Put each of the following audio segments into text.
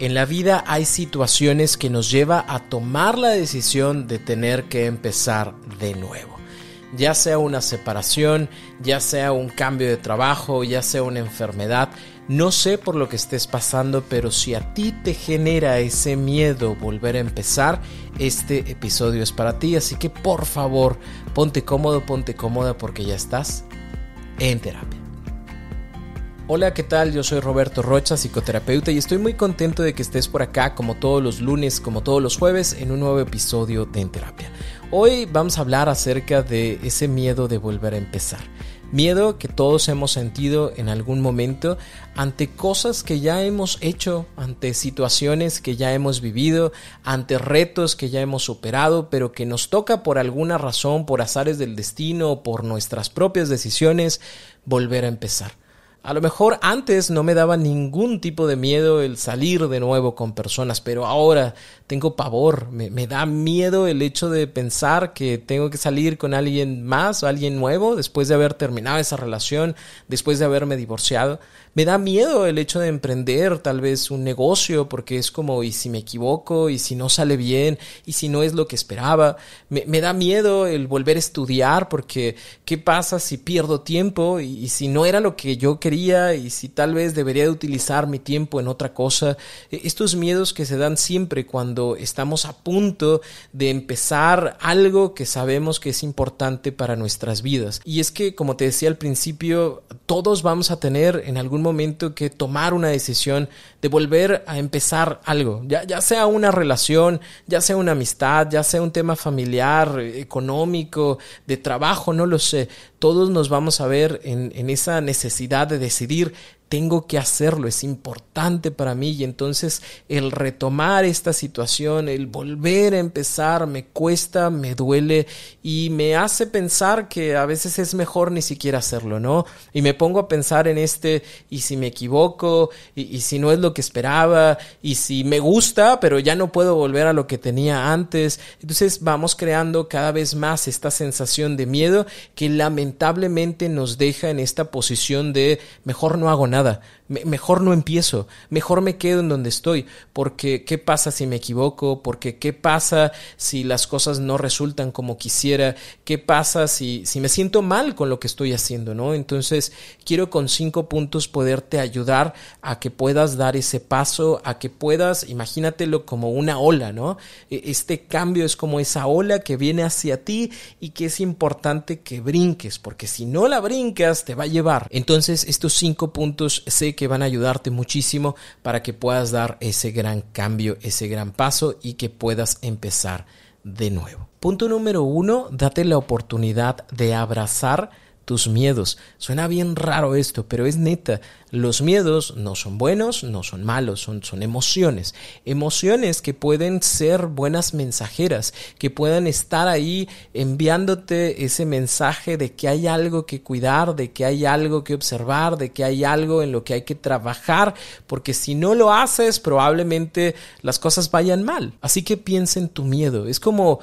En la vida hay situaciones que nos lleva a tomar la decisión de tener que empezar de nuevo. Ya sea una separación, ya sea un cambio de trabajo, ya sea una enfermedad, no sé por lo que estés pasando, pero si a ti te genera ese miedo volver a empezar, este episodio es para ti. Así que por favor, ponte cómodo, ponte cómoda porque ya estás en terapia. Hola, ¿qué tal? Yo soy Roberto Rocha, psicoterapeuta, y estoy muy contento de que estés por acá como todos los lunes, como todos los jueves, en un nuevo episodio de En Terapia. Hoy vamos a hablar acerca de ese miedo de volver a empezar. Miedo que todos hemos sentido en algún momento ante cosas que ya hemos hecho, ante situaciones que ya hemos vivido, ante retos que ya hemos superado, pero que nos toca por alguna razón, por azares del destino, por nuestras propias decisiones, volver a empezar. A lo mejor antes no me daba ningún tipo de miedo el salir de nuevo con personas, pero ahora tengo pavor, me, me, da miedo el hecho de pensar que tengo que salir con alguien más o alguien nuevo después de haber terminado esa relación, después de haberme divorciado. Me da miedo el hecho de emprender tal vez un negocio porque es como, ¿y si me equivoco? ¿Y si no sale bien? ¿Y si no es lo que esperaba? Me, da miedo el volver a estudiar porque ¿qué pasa si pierdo tiempo? Y, si no era lo que yo quería y si tal vez debería de utilizar mi tiempo en otra cosa. Estos miedos que se dan siempre cuando estamos a punto de empezar algo que sabemos que es importante para nuestras vidas. Y es que, como te decía al principio, todos vamos a tener en algún momento que tomar una decisión de volver a empezar algo, ya, ya sea una relación, ya sea una amistad, ya sea un tema familiar, económico, de trabajo, no lo sé. Todos nos vamos a ver en, en esa necesidad de decidir tengo que hacerlo, es importante para mí y entonces el retomar esta situación, el volver a empezar, me cuesta, me duele y me hace pensar que a veces es mejor ni siquiera hacerlo, ¿no? Y me pongo a pensar en este, y si me equivoco, y, si no es lo que esperaba, y si me gusta, pero ya no puedo volver a lo que tenía antes. Entonces vamos creando cada vez más esta sensación de miedo que lamentablemente nos deja en esta posición de mejor no hago nada nada. Me, mejor no empiezo, mejor me quedo en donde estoy, porque ¿qué pasa si me equivoco? Porque ¿qué pasa si las cosas no resultan como quisiera? ¿Qué pasa si, si me siento mal con lo que estoy haciendo? ¿no? Entonces, quiero con cinco puntos poderte ayudar a que puedas dar ese paso, a que puedas, imagínatelo como una ola, ¿no? Este cambio es como esa ola que viene hacia ti y que es importante que brinques, porque si no la brincas, te va a llevar. Entonces, estos cinco puntos sé que van a ayudarte muchísimo para que puedas dar ese gran cambio, ese gran paso y que puedas empezar de nuevo. Punto número uno, date la oportunidad de abrazar tus miedos. Suena bien raro esto, pero es neta. Los miedos no son buenos, no son malos, son, son emociones. Emociones que pueden ser buenas mensajeras, que puedan estar ahí enviándote ese mensaje de que hay algo que cuidar, de que hay algo que observar, de que hay algo en lo que hay que trabajar, porque si no lo haces, probablemente las cosas vayan mal. Así que piensa en tu miedo. Es como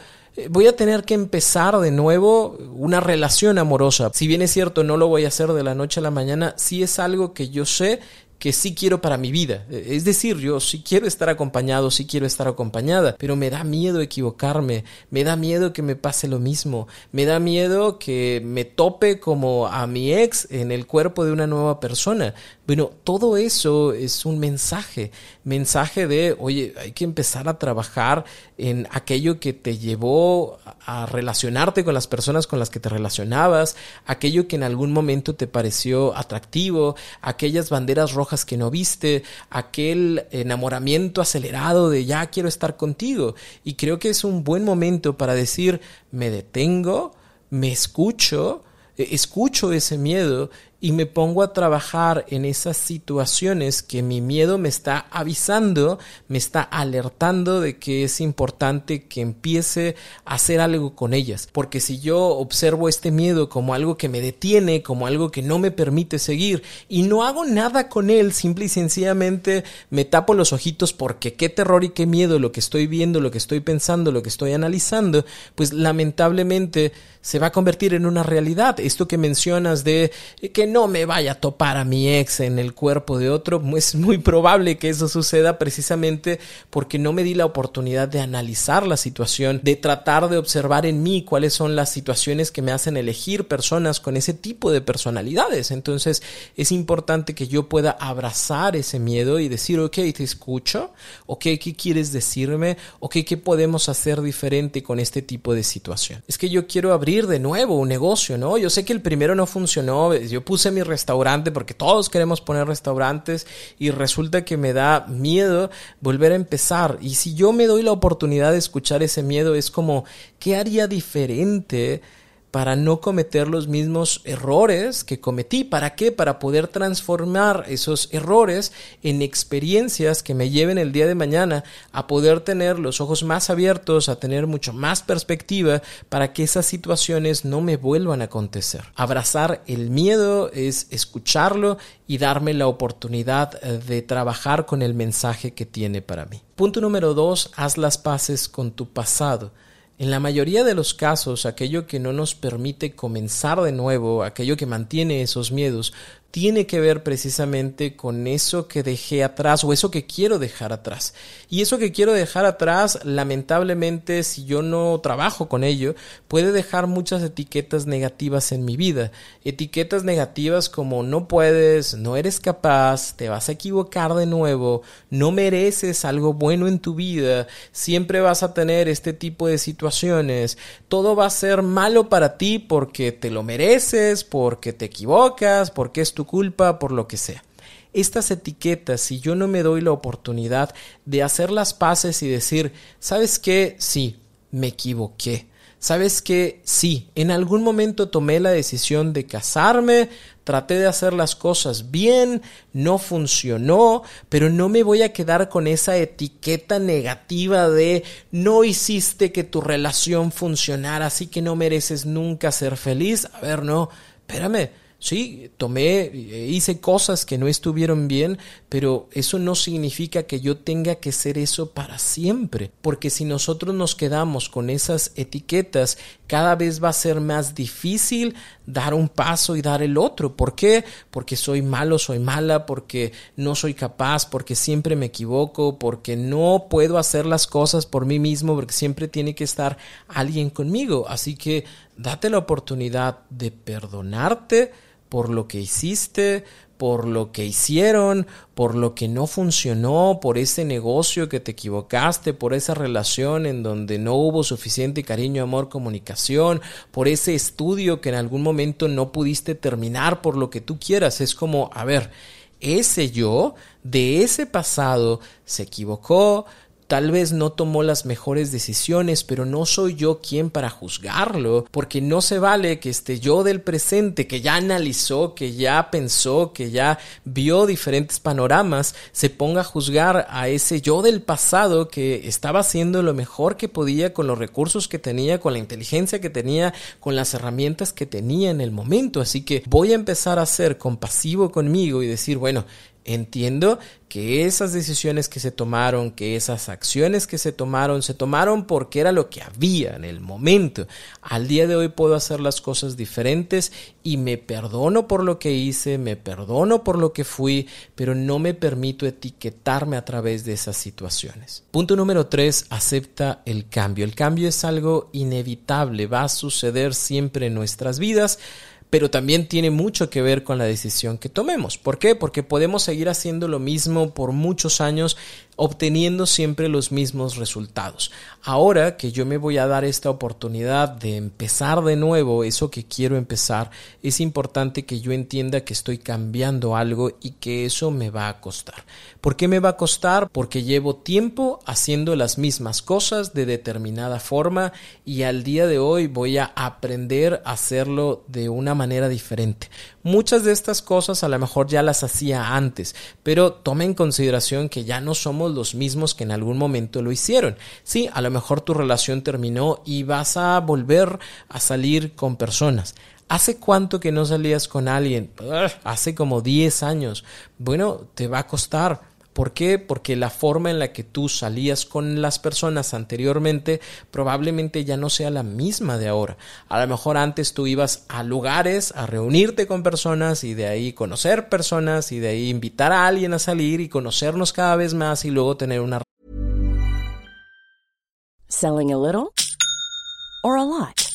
voy a tener que empezar de nuevo una relación amorosa. Si bien es cierto, no lo voy a hacer de la noche a la mañana, sí es algo que yo sé que sí quiero para mi vida. Es decir, yo sí quiero estar acompañado, sí quiero estar acompañada, pero me da miedo equivocarme, me da miedo que me pase lo mismo, me da miedo que me tope como a mi ex en el cuerpo de una nueva persona. Bueno, todo eso es un mensaje, mensaje de, oye, hay que empezar a trabajar en aquello que te llevó a relacionarte con las personas con las que te relacionabas, aquello que en algún momento te pareció atractivo, aquellas banderas rojas que no viste, aquel enamoramiento acelerado de ya quiero estar contigo. Y creo que es un buen momento para decir, me detengo, me escucho, escucho ese miedo y me pongo a trabajar en esas situaciones que mi miedo me está avisando, me está alertando de que es importante que empiece a hacer algo con ellas. Porque si yo observo este miedo como algo que me detiene, como algo que no me permite seguir y no hago nada con él, simple y sencillamente me tapo los ojitos porque qué terror y qué miedo lo que estoy viendo, lo que estoy pensando, lo que estoy analizando, pues lamentablemente se va a convertir en una realidad. Esto que mencionas de que no me vaya a topar a mi ex en el cuerpo de otro, es muy probable que eso suceda precisamente porque no me di la oportunidad de analizar la situación, de tratar de observar en mí cuáles son las situaciones que me hacen elegir personas con ese tipo de personalidades. Entonces es importante que yo pueda abrazar ese miedo y decir, ok, te escucho, ok, ¿qué quieres decirme? Ok, ¿qué podemos hacer diferente con este tipo de situación? Es que yo quiero abrir de nuevo un negocio, ¿no? Yo sé que el primero no funcionó, yo puse mi restaurante porque todos queremos poner restaurantes y resulta que me da miedo volver a empezar. Y si yo me doy la oportunidad de escuchar ese miedo, es como, ¿qué haría diferente? Para no cometer los mismos errores que cometí. ¿Para qué? Para poder transformar esos errores en experiencias que me lleven el día de mañana a poder tener los ojos más abiertos, a tener mucho más perspectiva para que esas situaciones no me vuelvan a acontecer. Abrazar el miedo es escucharlo y darme la oportunidad eh, de trabajar con el mensaje que tiene para mí. Punto número dos, haz las paces con tu pasado. En la mayoría de los casos, aquello que no nos permite comenzar de nuevo, aquello que mantiene esos miedos, tiene que ver precisamente con eso que dejé atrás o eso que quiero dejar atrás. Y eso que quiero dejar atrás, lamentablemente, si yo no trabajo con ello, puede dejar muchas etiquetas negativas en mi vida. Etiquetas negativas como no puedes, no eres capaz, te vas a equivocar de nuevo, no mereces algo bueno en tu vida, siempre vas a tener este tipo de situaciones, todo va a ser malo para ti porque te lo mereces, porque te equivocas, porque es tu culpa, por lo que sea. Estas etiquetas, si yo no me doy la oportunidad de hacer las paces y decir, ¿sabes qué? Sí, me equivoqué. ¿Sabes qué? Sí, en algún momento tomé la decisión de casarme, traté de hacer las cosas bien, no funcionó, pero no me voy a quedar con esa etiqueta negativa de no hiciste que tu relación funcionara, así que no mereces nunca ser feliz. A ver, no, espérame Sí, tomé, hice cosas que no estuvieron bien, pero eso no significa que yo tenga que ser eso para siempre, porque si nosotros nos quedamos con esas etiquetas, cada vez va a ser más difícil dar un paso y dar el otro. ¿Por qué? Porque soy malo, soy mala, porque no soy capaz, porque siempre me equivoco, porque no puedo hacer las cosas por mí mismo, porque siempre tiene que estar alguien conmigo. Así que date la oportunidad de perdonarte por lo que hiciste, por lo que hicieron, por lo que no funcionó, por ese negocio que te equivocaste, por esa relación en donde no hubo suficiente cariño, amor, comunicación, por ese estudio que en algún momento no pudiste terminar por lo que tú quieras. Es como, a ver, ese yo de ese pasado se equivocó, Tal vez no tomó las mejores decisiones, pero no soy yo quien para juzgarlo, porque no se vale que este yo del presente, que ya analizó, que ya pensó, que ya vio diferentes panoramas, se ponga a juzgar a ese yo del pasado que estaba haciendo lo mejor que podía con los recursos que tenía, con la inteligencia que tenía, con las herramientas que tenía en el momento. Así que voy a empezar a ser compasivo conmigo y decir, bueno, Entiendo que esas decisiones que se tomaron, que esas acciones que se tomaron, se tomaron porque era lo que había en el momento. Al día de hoy puedo hacer las cosas diferentes y me perdono por lo que hice, me perdono por lo que fui, pero no me permito etiquetarme a través de esas situaciones. Punto número tres, acepta el cambio. El cambio es algo inevitable, va a suceder siempre en nuestras vidas pero también tiene mucho que ver con la decisión que tomemos. ¿Por qué? Porque podemos seguir haciendo lo mismo por muchos años obteniendo siempre los mismos resultados. Ahora que yo me voy a dar esta oportunidad de empezar de nuevo eso que quiero empezar, es importante que yo entienda que estoy cambiando algo y que eso me va a costar. ¿Por qué me va a costar? Porque llevo tiempo haciendo las mismas cosas de determinada forma y al día de hoy voy a aprender a hacerlo de una manera diferente muchas de estas cosas a lo mejor ya las hacía antes, pero toma en consideración que ya no somos los mismos que en algún momento lo hicieron. Sí, a lo mejor tu relación terminó y vas a volver a salir con personas. ¿Hace cuánto que no salías con alguien? Hace como 10 años. Bueno, te va a costar ¿Por qué? Porque la forma en la que tú salías con las personas anteriormente probablemente ya no sea la misma de ahora. A lo mejor antes tú ibas a lugares a reunirte con personas y de ahí conocer personas y de ahí invitar a alguien a salir y conocernos cada vez más y luego tener una Selling a little or a lot.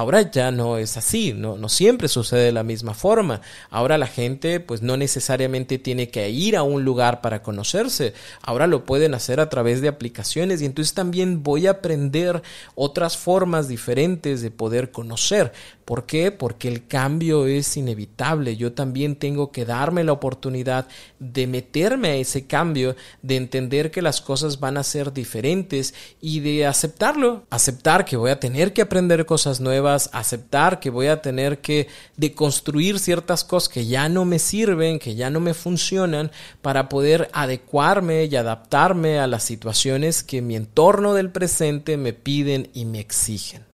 Ahora ya no es así, no, siempre sucede de la misma forma. Ahora la gente pues no necesariamente tiene que ir a un lugar para conocerse. Ahora lo pueden hacer a través de aplicaciones y entonces también voy a aprender otras formas diferentes de poder conocer. ¿Por qué? Porque el cambio es inevitable. Yo también tengo que darme la oportunidad de meterme a ese cambio, de entender que las cosas van a ser diferentes y de aceptarlo. Aceptar que voy a tener que aprender cosas aceptar que voy a tener que deconstruir ciertas cosas que ya no me sirven, que ya no me funcionan, para poder adecuarme y adaptarme a las situaciones que mi entorno del presente me piden y me exigen.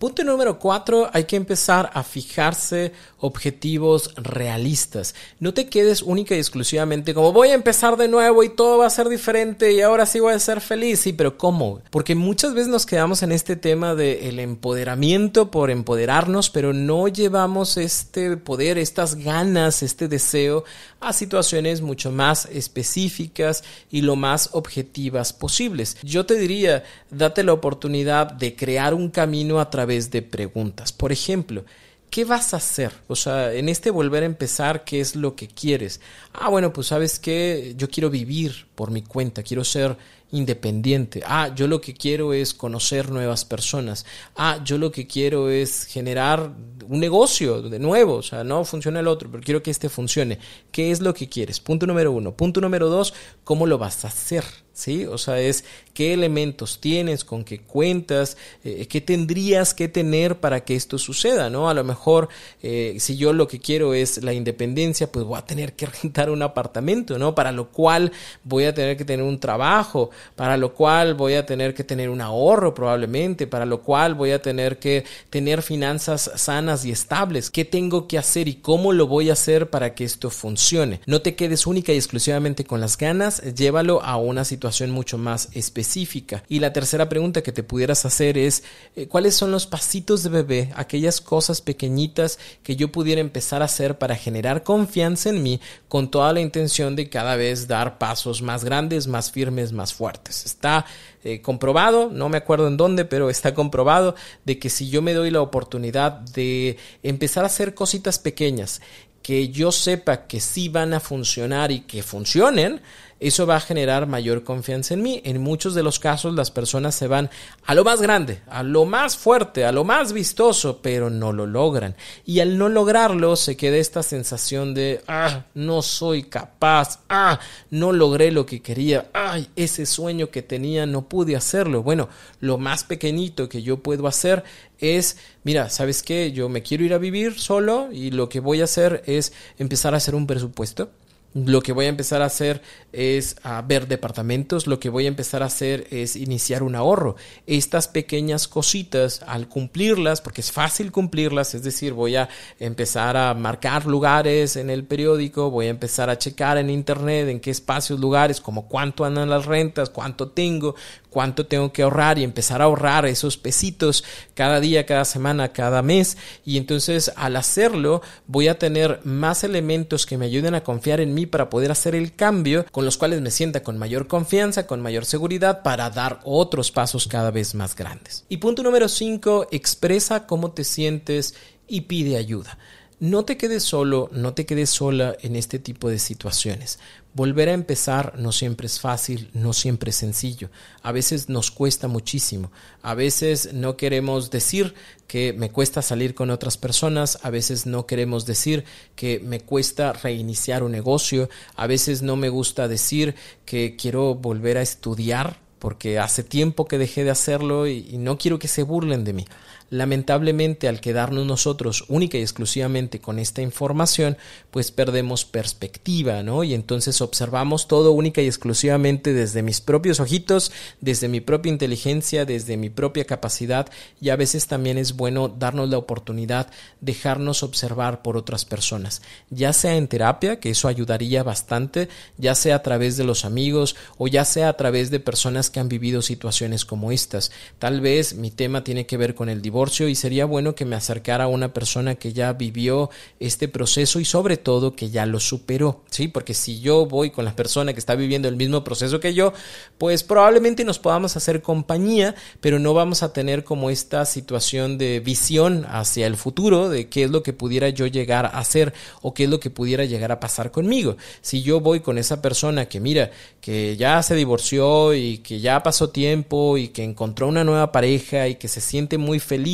Punto número cuatro, hay que empezar a fijarse objetivos realistas. No te quedes única y exclusivamente como voy a empezar de nuevo y todo va a ser diferente y ahora sí voy a ser feliz. Sí, pero ¿cómo? Porque muchas veces nos quedamos en este tema del empoderamiento por empoderarnos, pero no llevamos este poder, estas ganas, este deseo a situaciones mucho más específicas y lo más objetivas posibles. Yo te diría, date la oportunidad de crear un camino a través de preguntas. Por ejemplo, ¿qué vas a hacer? O sea, en este volver a empezar, ¿qué es lo que quieres? Ah, bueno, pues sabes que yo quiero vivir por mi cuenta, quiero ser independiente. Ah, yo lo que quiero es conocer nuevas personas. Ah, yo lo que quiero es generar un negocio de nuevo. O sea, no funciona el otro, pero quiero que este funcione. ¿Qué es lo que quieres? Punto número uno. Punto número dos, ¿cómo lo vas a hacer? ¿Sí? O sea, es qué elementos tienes, con qué cuentas, eh, qué tendrías que tener para que esto suceda, ¿no? A lo mejor, eh, si yo lo que quiero es la independencia, pues voy a tener que rentar un apartamento, ¿no? Para lo cual voy a tener que tener un trabajo, para lo cual voy a tener que tener un ahorro probablemente, para lo cual voy a tener que tener finanzas sanas y estables. ¿Qué tengo que hacer y cómo lo voy a hacer para que esto funcione? No te quedes única y exclusivamente con las ganas, llévalo a una situación mucho más específica. Y la tercera pregunta que te pudieras hacer es, eh, ¿cuáles son los pasitos de bebé, aquellas cosas pequeñitas que yo pudiera empezar a hacer para generar confianza en mí con toda la intención de cada vez dar pasos más grandes, más firmes, más fuertes? Está eh, comprobado, no me acuerdo en dónde, pero está comprobado de que si yo me doy la oportunidad de empezar a hacer cositas pequeñas, que yo sepa que sí van a funcionar y que funcionen, eso va a generar mayor confianza en mí. En muchos de los casos las personas se van a lo más grande, a lo más fuerte, a lo más vistoso, pero no lo logran. Y al no lograrlo se queda esta sensación de, ah, no soy capaz, ah, no logré lo que quería, ay, ese sueño que tenía no pude hacerlo. Bueno, lo más pequeñito que yo puedo hacer es, mira, ¿sabes qué? Yo me quiero ir a vivir solo y lo que voy a hacer es empezar a hacer un presupuesto lo que voy a empezar a hacer es a ver departamentos, lo que voy a empezar a hacer es iniciar un ahorro. Estas pequeñas cositas, al cumplirlas, porque es fácil cumplirlas, es decir, voy a empezar a marcar lugares en el periódico, voy a empezar a checar en internet en qué espacios, lugares, como cuánto andan las rentas, cuánto tengo, cuánto tengo que ahorrar y empezar a ahorrar esos pesitos cada día, cada semana, cada mes. Y entonces al hacerlo voy a tener más elementos que me ayuden a confiar en mí para poder hacer el cambio, con los cuales me sienta con mayor confianza, con mayor seguridad para dar otros pasos cada vez más grandes. Y punto número 5, expresa cómo te sientes y pide ayuda. No te quedes solo, no te quedes sola en este tipo de situaciones. Volver a empezar no siempre es fácil, no siempre es sencillo. A veces nos cuesta muchísimo. A veces no queremos decir que me cuesta salir con otras personas. A veces no queremos decir que me cuesta reiniciar un negocio. A veces no me gusta decir que quiero volver a estudiar porque hace tiempo que dejé de hacerlo y, no quiero que se burlen de mí. Lamentablemente, al quedarnos nosotros única y exclusivamente con esta información, pues perdemos perspectiva, ¿no? Y entonces observamos todo única y exclusivamente desde mis propios ojitos, desde mi propia inteligencia, desde mi propia capacidad, y a veces también es bueno darnos la oportunidad, dejarnos observar por otras personas, ya sea en terapia, que eso ayudaría bastante, ya sea a través de los amigos o ya sea a través de personas que han vivido situaciones como estas. Tal vez mi tema tiene que ver con el divorcio, y sería bueno que me acercara a una persona que ya vivió este proceso y sobre todo que ya lo superó, ¿sí? Porque si yo voy con la persona que está viviendo el mismo proceso que yo, pues probablemente nos podamos hacer compañía, pero no vamos a tener como esta situación de visión hacia el futuro de qué es lo que pudiera yo llegar a hacer o qué es lo que pudiera llegar a pasar conmigo. Si yo voy con esa persona que mira, que ya se divorció y que ya pasó tiempo y que encontró una nueva pareja y que se siente muy feliz,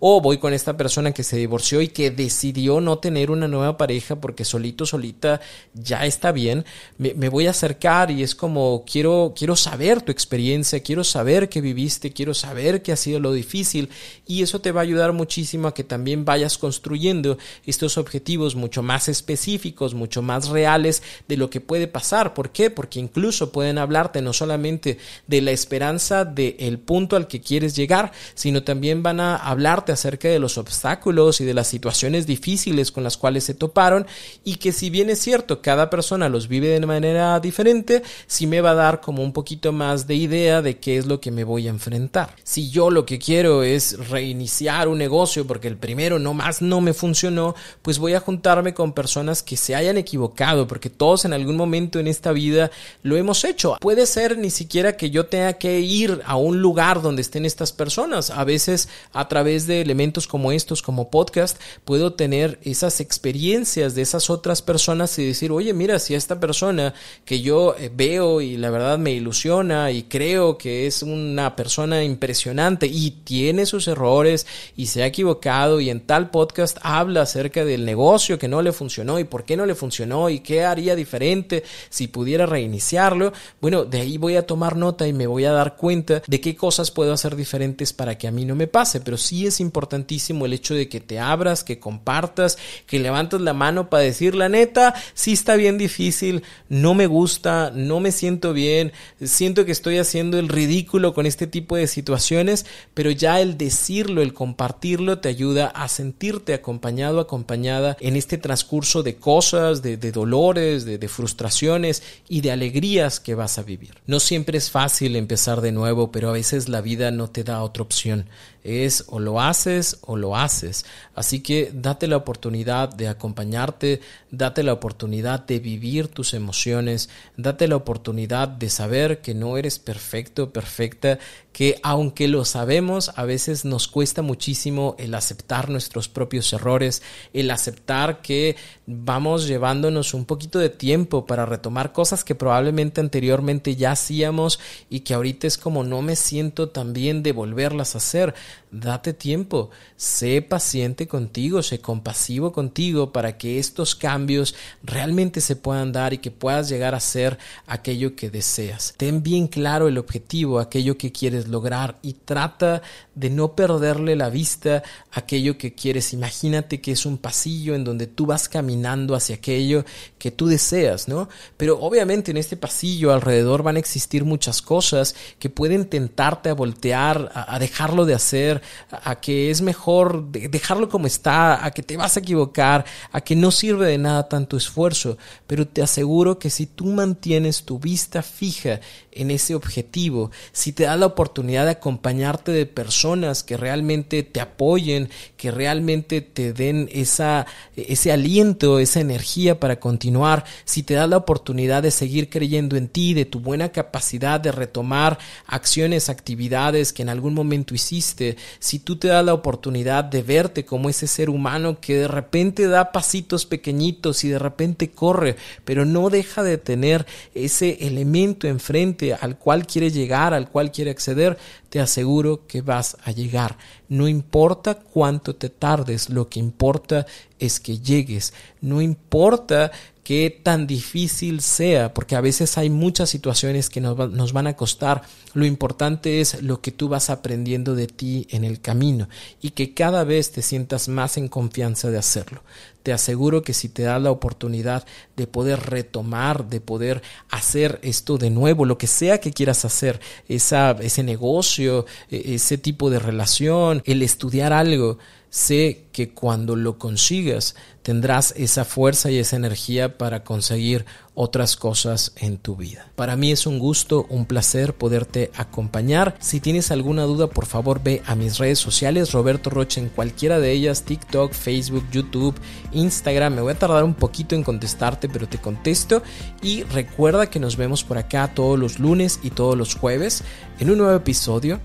o voy con esta persona que se divorció y que decidió no tener una nueva pareja porque solito, solita ya está bien, me, voy a acercar y es como quiero, quiero saber tu experiencia, quiero saber qué viviste, quiero saber qué ha sido lo difícil y eso te va a ayudar muchísimo a que también vayas construyendo estos objetivos mucho más específicos, mucho más reales de lo que puede pasar. ¿Por qué? Porque incluso pueden hablarte no solamente de la esperanza del punto al que quieres llegar, sino también van a hablarte acerca de los obstáculos y de las situaciones difíciles con las cuales se toparon y que si bien es cierto, cada persona los vive de manera diferente, sí me va a dar como un poquito más de idea de qué es lo que me voy a enfrentar. Si yo lo que quiero es reiniciar un negocio porque el primero no más no me funcionó, pues voy a juntarme con personas que se hayan equivocado porque todos en algún momento en esta vida lo hemos hecho. Puede ser ni siquiera que yo tenga que ir a un lugar donde estén estas personas. A veces a través de elementos como estos, como podcast, puedo tener esas experiencias de esas otras personas y decir, oye, mira, si esta persona que yo eh, veo y la verdad me ilusiona y creo que es una persona impresionante y tiene sus errores y se ha equivocado y en tal podcast habla acerca del negocio que no le funcionó y por qué no le funcionó y qué haría diferente si pudiera reiniciarlo, bueno, de ahí voy a tomar nota y me voy a dar cuenta de qué cosas puedo hacer diferentes para que a mí no me pase pero sí es importantísimo el hecho de que te abras, que compartas, que levantes la mano para decir la neta, sí está bien difícil, no me gusta, no me siento bien, siento que estoy haciendo el ridículo con este tipo de situaciones, pero ya el decirlo, el compartirlo te ayuda a sentirte acompañado, acompañada en este transcurso de cosas, de, dolores, de, de frustraciones y de alegrías que vas a vivir. No siempre es fácil empezar de nuevo, pero a veces la vida no te da otra opción es o lo haces o lo haces. Así que date la oportunidad de acompañarte, date la oportunidad de vivir tus emociones, date la oportunidad de saber que no eres perfecto, perfecta, que aunque lo sabemos, a veces nos cuesta muchísimo el aceptar nuestros propios errores, el aceptar que vamos llevándonos un poquito de tiempo para retomar cosas que probablemente anteriormente ya hacíamos y que ahorita es como no me siento tan bien de volverlas a hacer. Date tiempo, sé paciente contigo, sé compasivo contigo para que estos cambios realmente se puedan dar y que puedas llegar a ser aquello que deseas. Ten bien claro el objetivo, aquello que quieres lograr y trata de no perderle la vista a aquello que quieres. Imagínate que es un pasillo en donde tú vas caminando hacia aquello que tú deseas, ¿no? Pero obviamente en este pasillo alrededor van a existir muchas cosas que pueden tentarte a voltear, a, dejarlo de hacer, a, que es mejor dejarlo como está, a que te vas a equivocar, a que no sirve de nada tanto esfuerzo. Pero te aseguro que si tú mantienes tu vista fija en ese objetivo, si te das la oportunidad de acompañarte de personas que realmente te apoyen, que realmente te den esa, ese aliento esa energía para continuar, si te das la oportunidad de seguir creyendo en ti, de tu buena capacidad de retomar acciones, actividades que en algún momento hiciste, si tú te das la oportunidad de verte como ese ser humano que de repente da pasitos pequeñitos y de repente corre, pero no deja de tener ese elemento enfrente al cual quiere llegar, al cual quiere acceder, te aseguro que vas a llegar. No importa cuánto te tardes, lo que importa es que llegues. No importa qué tan difícil sea, porque a veces hay muchas situaciones que nos, nos, van a costar. Lo importante es lo que tú vas aprendiendo de ti en el camino y que cada vez te sientas más en confianza de hacerlo. Te aseguro que si te das la oportunidad de poder retomar, de poder hacer esto de nuevo, lo que sea que quieras hacer, esa, ese negocio, e, ese tipo de relación, el estudiar algo, sé que cuando lo consigas tendrás esa fuerza y esa energía para conseguir otras cosas en tu vida. Para mí es un gusto, un placer poderte acompañar. Si tienes alguna duda, por favor ve a mis redes sociales, Roberto Roche en cualquiera de ellas, TikTok, Facebook, YouTube, Instagram. Me voy a tardar un poquito en contestarte, pero te contesto. Y recuerda que nos vemos por acá todos los lunes y todos los jueves en un nuevo episodio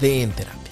de Entera. Mom